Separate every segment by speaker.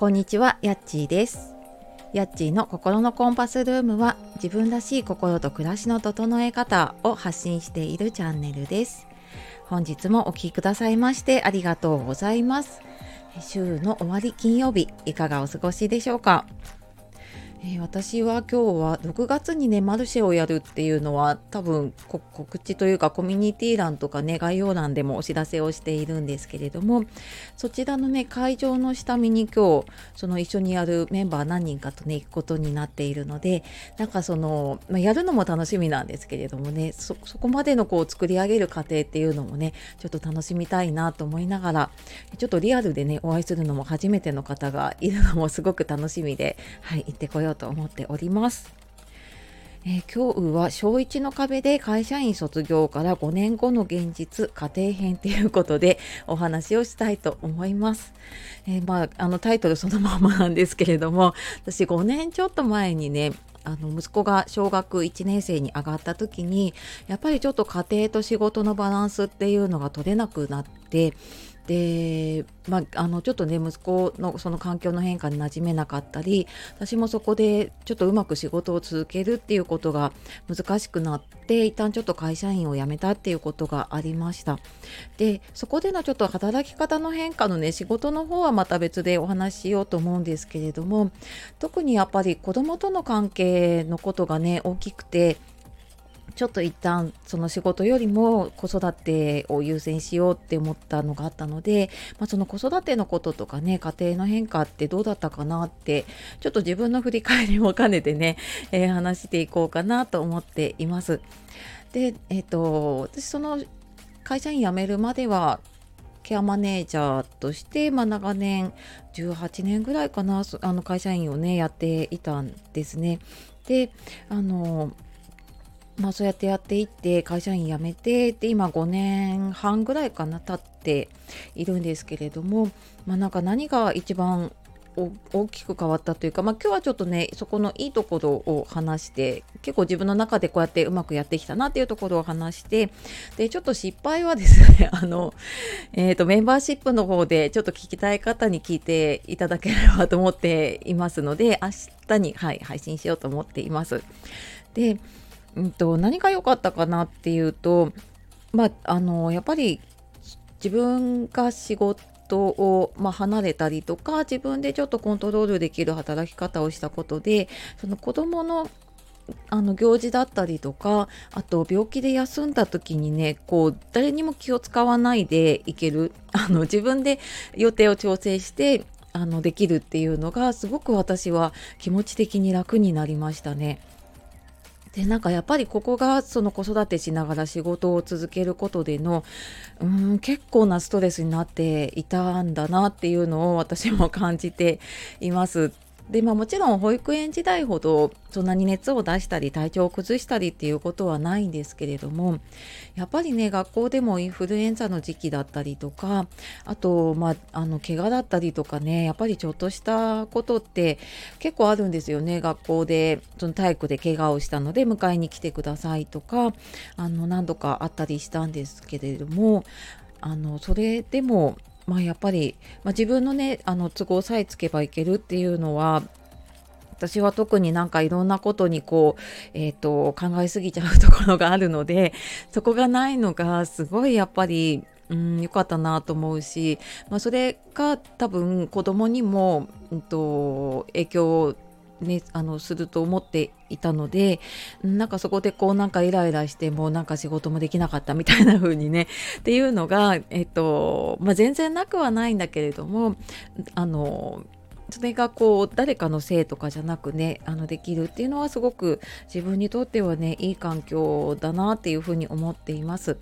Speaker 1: こんにちは、やっちーです。やっちーの心のコンパスルームは自分らしい心と暮らしの整え方を発信しているチャンネルです。本日もお聴きくださいましてありがとうございます。週の終わり金曜日、いかがお過ごしでしょうか？えー私は今日は6月にねマルシェをやるっていうのは多分告知というかコミュニティ欄とかね概要欄でもお知らせをしているんですけれどもそちらのね会場の下見に今日その一緒にやるメンバー何人かとね行くことになっているのでなんかその、まあ、やるのも楽しみなんですけれどもねそそこまでのこう作り上げる過程っていうのもねちょっと楽しみたいなと思いながらちょっとリアルでねお会いするのも初めての方がいるのもすごく楽しみではい行ってこようと思っております。えー今日は小1の壁で会社員卒業から5年後の現実家庭編ということでお話をしたいと思います。えーまあ、あのタイトルそのままなんですけれども私5年ちょっと前にねあの息子が小学1年生に上がった時にやっぱりちょっと家庭と仕事のバランスっていうのが取れなくなってで、まあ、あのちょっとね息子のその環境の変化に馴染めなかったり私もそこでちょっとうまく仕事を続けるっていうことが難しくなって一旦ちょっと会社員を辞めたっていうことがありました。でそこでのちょっと働き方の変化のね仕事の方はまた別でお話ししようと思うんですけれども特にやっぱり子供との関係のことがね大きくてちょっと一旦その仕事よりも子育てを優先しようって思ったのがあったので、まあ、その子育てのこととかね家庭の変化ってどうだったかなってちょっと自分の振り返りも兼ねてね、えー話していこうかなと思っています。で、えっ、と私その会社員辞めるまではケアマネージャーとして、まあ、長年18年ぐらいかなあの会社員をねやっていたんですね。であのまあそうやってやっていって会社員辞めてで今5年半ぐらいかな経っているんですけれどもまあなんか何が一番大きく変わったというか、まあ、今日はちょっとねそこのいいところを話して結構自分の中でこうやってうまくやってきたなっていうところを話してでちょっと失敗はですね あの、えー、とメンバーシップの方でちょっと聞きたい方に聞いていただければと思っていますので明日に、はい、配信しようと思っています。でうんと、何が良かったかなっていうと、まあ、あのやっぱり自分が仕事を、まあ、離れたりとか自分でちょっとコントロールできる働き方をしたことでその子供のあの行事だったりとかあと病気で休んだ時にねこう誰にも気を使わないでいけるあの自分で予定を調整してあのできるっていうのがすごく私は気持ち的に楽になりましたね。でなんかやっぱりここがその子育てしながら仕事を続けることでのうーん結構なストレスになっていたんだなっていうのを私も感じています。でまあ、もちろん保育園時代ほどそんなに熱を出したり体調を崩したりっていうことはないんですけれどもやっぱりね学校でもインフルエンザの時期だったりとかあと、まあ、あの怪我だったりとかねやっぱりちょっとしたことって結構あるんですよね。学校でその体育で怪我をしたので迎えに来てくださいとかあの何度かあったりしたんですけれどもあのそれでもまあやっぱり、まあ、自分のねあの都合さえつけばいけるっていうのは私は特になんかいろんなことにこう、えー、と考えすぎちゃうところがあるのでそこがないのがすごいやっぱりうん、良かったなと思うし、まあ、それが多分子供にも、うん、と影響をね、あのすると思っていたのでなんかそこでこうなんかイライラしてもうなんか仕事もできなかったみたいな風にね っていうのが、えっとまあ、全然なくはないんだけれどもあのそれがこう誰かのせいとかじゃなくねあのできるっていうのはすごく自分にとってはねいい環境だなっていうふうに思っています。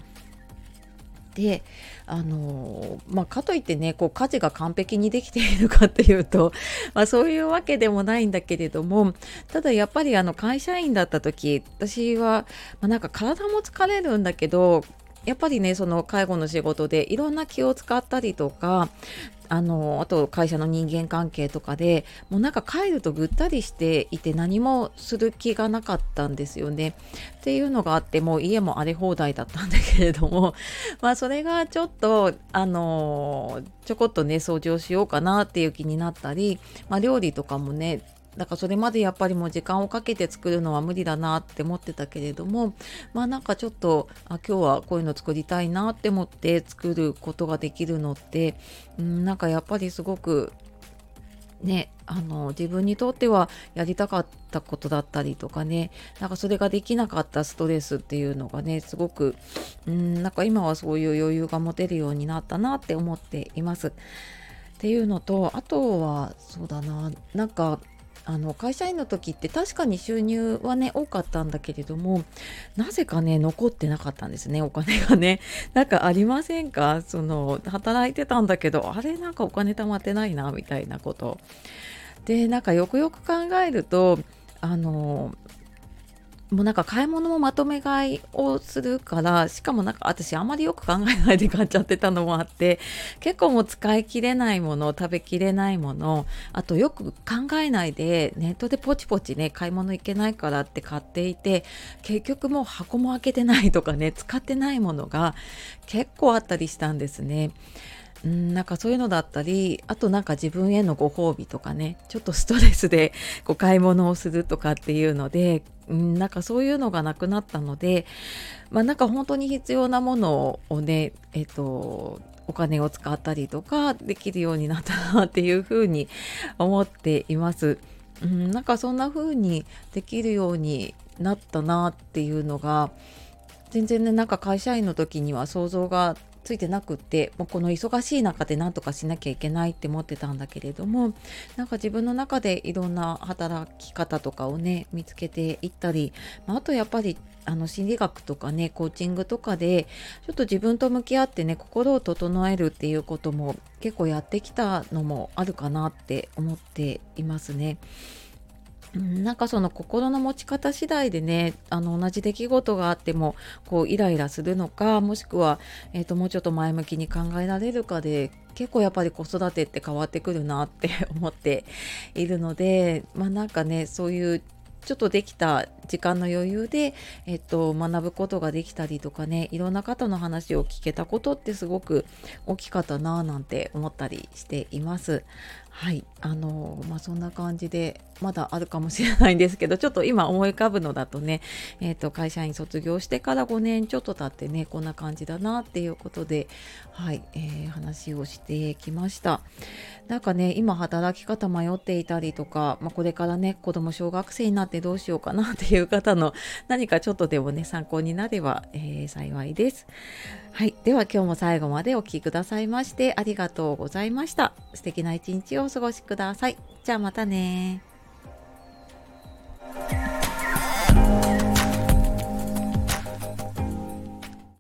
Speaker 1: であのまあ、かといってねこう家事が完璧にできているかっていうと、まあ、そういうわけでもないんだけれどもただやっぱりあの会社員だった時私は、まあ、なんか体も疲れるんだけどやっぱりねその介護の仕事でいろんな気を使ったりとかあのあと会社の人間関係とかでもうなんか帰るとぐったりしていて何もする気がなかったんですよね。っていうのがあってもう家も荒れ放題だったんだけれども まあそれがちょっとあのちょこっとね掃除をしようかなっていう気になったり、まあ、料理とかもねだからそれまでやっぱりもう時間をかけて作るのは無理だなって思ってたけれどもまあなんかちょっとあ今日はこういうの作りたいなって思って作ることができるのってうんなんかやっぱりすごくねあの自分にとってはやりたかったことだったりとかねなんかそれができなかったストレスっていうのがねすごくうんなんか今はそういう余裕が持てるようになったなって思っています。っていうのとあとはそうだななんかあの会社員の時って確かに収入はね多かったんだけれどもなぜかね残ってなかったんですねお金がね。なんかありませんか？その働いてたんだけどあれなんかお金貯まってないなみたいなこと。でなんかよくよく考えるとあのもうなんか買い物もまとめ買いをするからしかもなんか私あまりよく考えないで買っちゃってたのもあって 結構もう使い切れないもの食べきれないものあとよく考えないでネットでポチポチね買い物行けないからって買っていて結局もう箱も開けてないとかね使ってないものが結構あったりしたんですね。うん、なんかそういうのだったりあとなんか自分へのご褒美とかねちょっとストレスで こう買い物をするとかっていうので、うん、なんかそういうのがなくなったのでまあなんか本当に必要なものをねえっ、とお金を使ったりとかできるようになったなっていうふうに思っています。うん、なんかそんな風にできるようになったなっていうのが全然ねなんか会社員の時には想像がついてなくってもうこの忙しい中で何とかしなきゃいけないって思ってたんだけれどもなんか自分の中でいろんな働き方とかをね見つけていったり、まあ、とやっぱりあの心理学とかねコーチングとかでちょっと自分と向き合ってね心を整えるっていうことも結構やってきたのもあるかなって思っていますね。なんかその心の持ち方次第でねあの同じ出来事があってもこうイライラするのかもしくは、えーと、もうちょっと前向きに考えられるかで結構やっぱり子育てって変わってくるなって思っているのでまあなんかねそういうちょっとできた時間の余裕で、えっと、学ぶことができたりとかねいろんな方の話を聞けたことってすごく大きかったなぁなんて思ったりしています。はいあのまあそんな感じでまだあるかもしれないんですけどちょっと今思い浮かぶのだとね、えーと、会社員卒業してから5年ちょっと経ってねこんな感じだなっていうことではい、えー、話をしてきましたなんかね今働き方迷っていたりとか、まあ、これからね子供小学生になってどうしようかなっていう方の何かちょっとでもね参考になれば、えー、幸いです。はい。では今日も最後までお聴きくださいましてありがとうございました。素敵な一日をお過ごしください。じゃあまたね